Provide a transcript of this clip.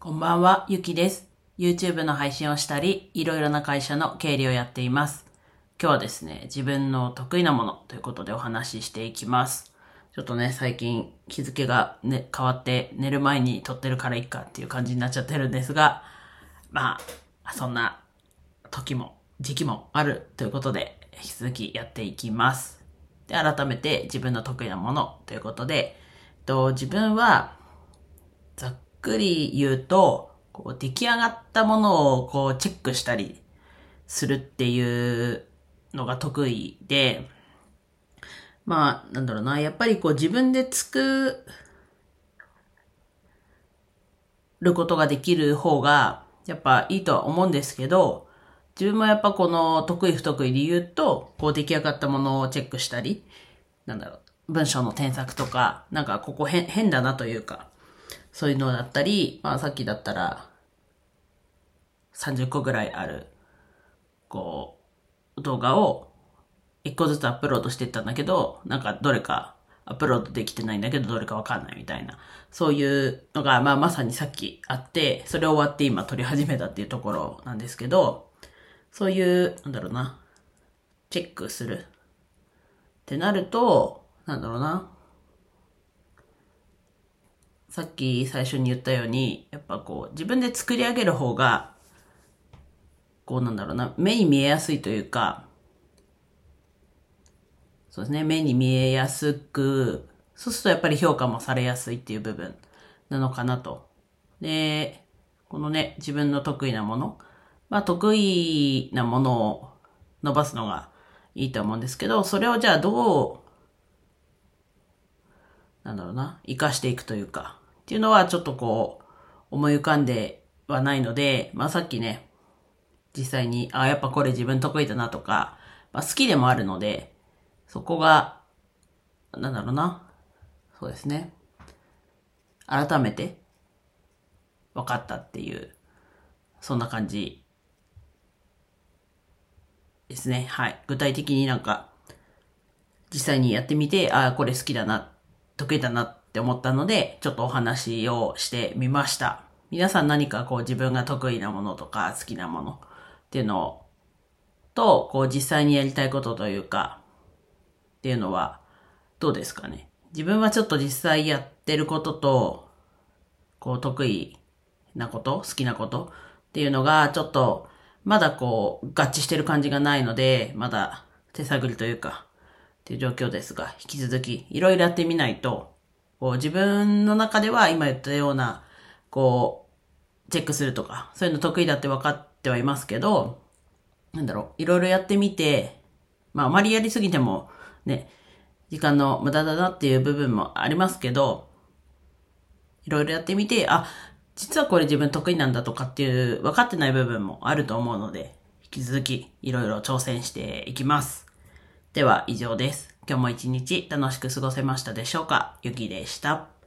こんばんは、ゆきです。YouTube の配信をしたり、いろいろな会社の経理をやっています。今日はですね、自分の得意なものということでお話ししていきます。ちょっとね、最近日付がね、変わって寝る前に撮ってるからいいかっていう感じになっちゃってるんですが、まあ、そんな時も時期もあるということで、引き続きやっていきます。で、改めて自分の得意なものということで、えっと、自分は、ざっくり言うと、こう出来上がったものをこうチェックしたりするっていうのが得意で、まあ、なんだろうな、やっぱりこう自分で作ることができる方が、やっぱいいとは思うんですけど、自分もやっぱこの得意不得意で言うと、こう出来上がったものをチェックしたり、なんだろう、文章の添削とか、なんかここ変変だなというか、そういうのだったり、まあさっきだったら、30個ぐらいある、こう、動画を1個ずつアップロードしていったんだけど、なんかどれかアップロードできてないんだけど、どれかわかんないみたいな、そういうのが、まあまさにさっきあって、それ終わって今撮り始めたっていうところなんですけど、そういう、なんだろうな、チェックするってなると、なんだろうな、さっき最初に言ったように、やっぱこう、自分で作り上げる方が、こうなんだろうな、目に見えやすいというか、そうですね、目に見えやすく、そうするとやっぱり評価もされやすいっていう部分なのかなと。で、このね、自分の得意なもの、まあ得意なものを伸ばすのがいいと思うんですけど、それをじゃあどう、なんだろうな、活かしていくというか、っていうのはちょっとこう、思い浮かんではないので、まあさっきね、実際に、あ、やっぱこれ自分得意だなとか、まあ好きでもあるので、そこが、なんだろうな、そうですね。改めて、分かったっていう、そんな感じですね。はい。具体的になんか、実際にやってみて、ああ、これ好きだな、得意だなっって思ったので、ちょっとお話をしてみました。皆さん何かこう自分が得意なものとか好きなものっていうのと、こう実際にやりたいことというか、っていうのはどうですかね？自分はちょっと実際やってることと、こう得意なこと、好きなことっていうのがちょっとまだこう合致してる感じがないので、まだ手探りというか、っていう状況ですが、引き続きいろいろやってみないと、こう自分の中では今言ったような、こう、チェックするとか、そういうの得意だって分かってはいますけど、なんだろう、いろいろやってみて、まああまりやりすぎてもね、時間の無駄だなっていう部分もありますけど、いろいろやってみて、あ、実はこれ自分得意なんだとかっていう分かってない部分もあると思うので、引き続きいろいろ挑戦していきます。では以上です。今日も一日楽しく過ごせましたでしょうか？ゆきでした。